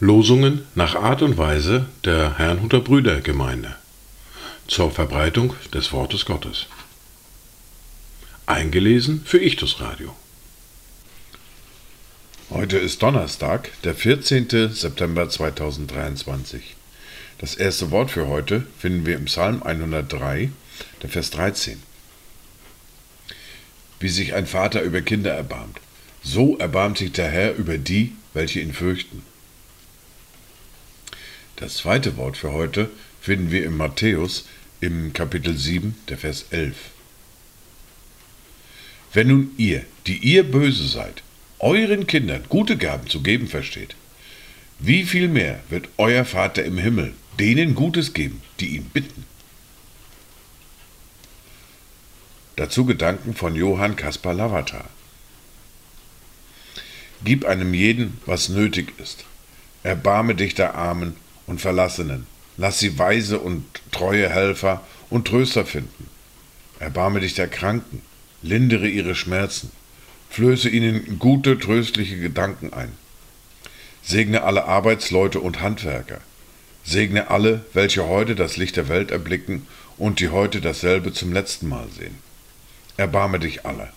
Losungen nach Art und Weise der Herrnhuter Brüdergemeinde zur Verbreitung des Wortes Gottes. Eingelesen für Ichtus Radio. Heute ist Donnerstag, der 14. September 2023. Das erste Wort für heute finden wir im Psalm 103, der Vers 13. Wie sich ein Vater über Kinder erbarmt, so erbarmt sich der Herr über die, welche ihn fürchten. Das zweite Wort für heute finden wir in Matthäus im Kapitel 7, der Vers 11. Wenn nun ihr, die ihr böse seid, euren Kindern gute Gaben zu geben versteht, wie viel mehr wird euer Vater im Himmel denen Gutes geben, die ihn bitten? Dazu Gedanken von Johann Kaspar Lavater. Gib einem jeden, was nötig ist. Erbarme dich der Armen und Verlassenen. Lass sie weise und treue Helfer und Tröster finden. Erbarme dich der Kranken, lindere ihre Schmerzen, flöße ihnen gute, tröstliche Gedanken ein. Segne alle Arbeitsleute und Handwerker. Segne alle, welche heute das Licht der Welt erblicken und die heute dasselbe zum letzten Mal sehen. Erbarme dich aller.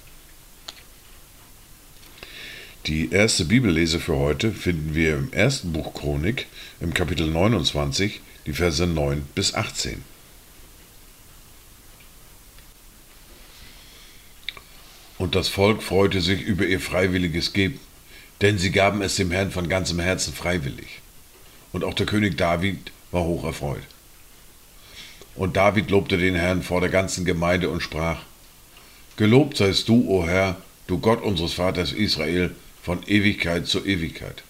Die erste Bibellese für heute finden wir im ersten Buch Chronik, im Kapitel 29, die Verse 9 bis 18. Und das Volk freute sich über ihr freiwilliges Geben, denn sie gaben es dem Herrn von ganzem Herzen freiwillig. Und auch der König David war hoch erfreut. Und David lobte den Herrn vor der ganzen Gemeinde und sprach, Gelobt seist du, o Herr, du Gott unseres Vaters Israel, von Ewigkeit zu Ewigkeit.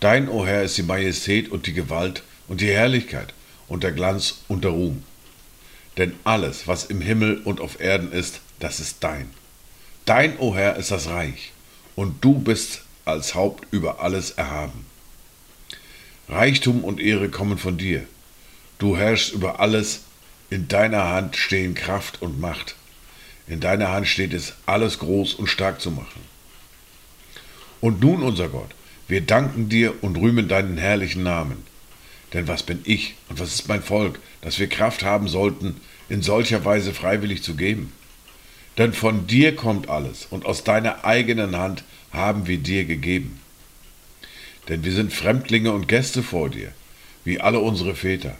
Dein, o Herr, ist die Majestät und die Gewalt und die Herrlichkeit und der Glanz und der Ruhm. Denn alles, was im Himmel und auf Erden ist, das ist dein. Dein, o Herr, ist das Reich, und du bist als Haupt über alles erhaben. Reichtum und Ehre kommen von dir. Du herrschst über alles, in deiner Hand stehen Kraft und Macht. In deiner Hand steht es, alles groß und stark zu machen. Und nun, unser Gott, wir danken dir und rühmen deinen herrlichen Namen. Denn was bin ich und was ist mein Volk, dass wir Kraft haben sollten, in solcher Weise freiwillig zu geben? Denn von dir kommt alles und aus deiner eigenen Hand haben wir dir gegeben. Denn wir sind Fremdlinge und Gäste vor dir, wie alle unsere Väter.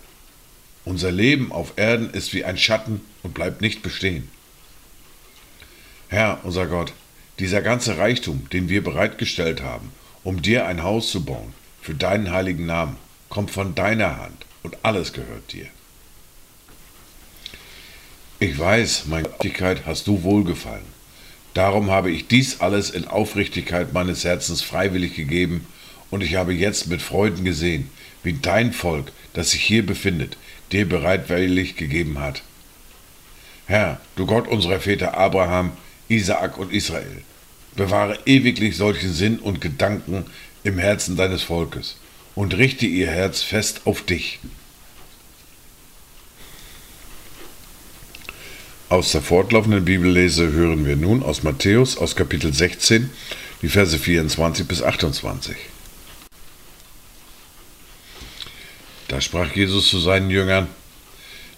Unser Leben auf Erden ist wie ein Schatten und bleibt nicht bestehen. Herr, unser Gott, dieser ganze Reichtum, den wir bereitgestellt haben, um dir ein Haus zu bauen, für deinen heiligen Namen, kommt von deiner Hand und alles gehört dir. Ich weiß, meine Gerechtigkeit hast du wohlgefallen. Darum habe ich dies alles in Aufrichtigkeit meines Herzens freiwillig gegeben, und ich habe jetzt mit Freuden gesehen, wie dein Volk, das sich hier befindet, dir bereitwillig gegeben hat. Herr, du Gott unserer Väter Abraham, Isaak und Israel. Bewahre ewiglich solchen Sinn und Gedanken im Herzen deines Volkes und richte ihr Herz fest auf dich. Aus der fortlaufenden Bibellese hören wir nun aus Matthäus aus Kapitel 16 die Verse 24 bis 28. Da sprach Jesus zu seinen Jüngern,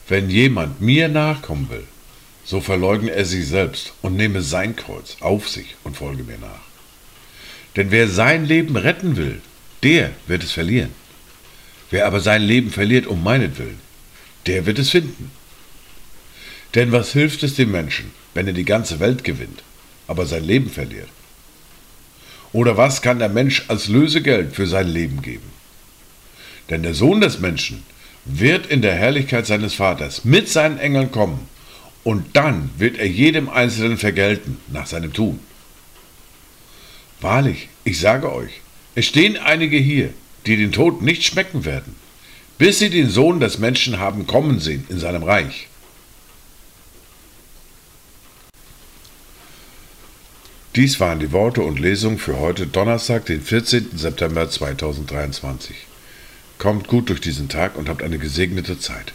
Wenn jemand mir nachkommen will, so verleugne er sich selbst und nehme sein Kreuz auf sich und folge mir nach. Denn wer sein Leben retten will, der wird es verlieren. Wer aber sein Leben verliert um meinetwillen, der wird es finden. Denn was hilft es dem Menschen, wenn er die ganze Welt gewinnt, aber sein Leben verliert? Oder was kann der Mensch als Lösegeld für sein Leben geben? Denn der Sohn des Menschen wird in der Herrlichkeit seines Vaters mit seinen Engeln kommen und dann wird er jedem Einzelnen vergelten nach seinem Tun. Wahrlich, ich sage euch, es stehen einige hier, die den Tod nicht schmecken werden, bis sie den Sohn des Menschen haben kommen sehen in seinem Reich. Dies waren die Worte und Lesungen für heute Donnerstag, den 14. September 2023. Kommt gut durch diesen Tag und habt eine gesegnete Zeit.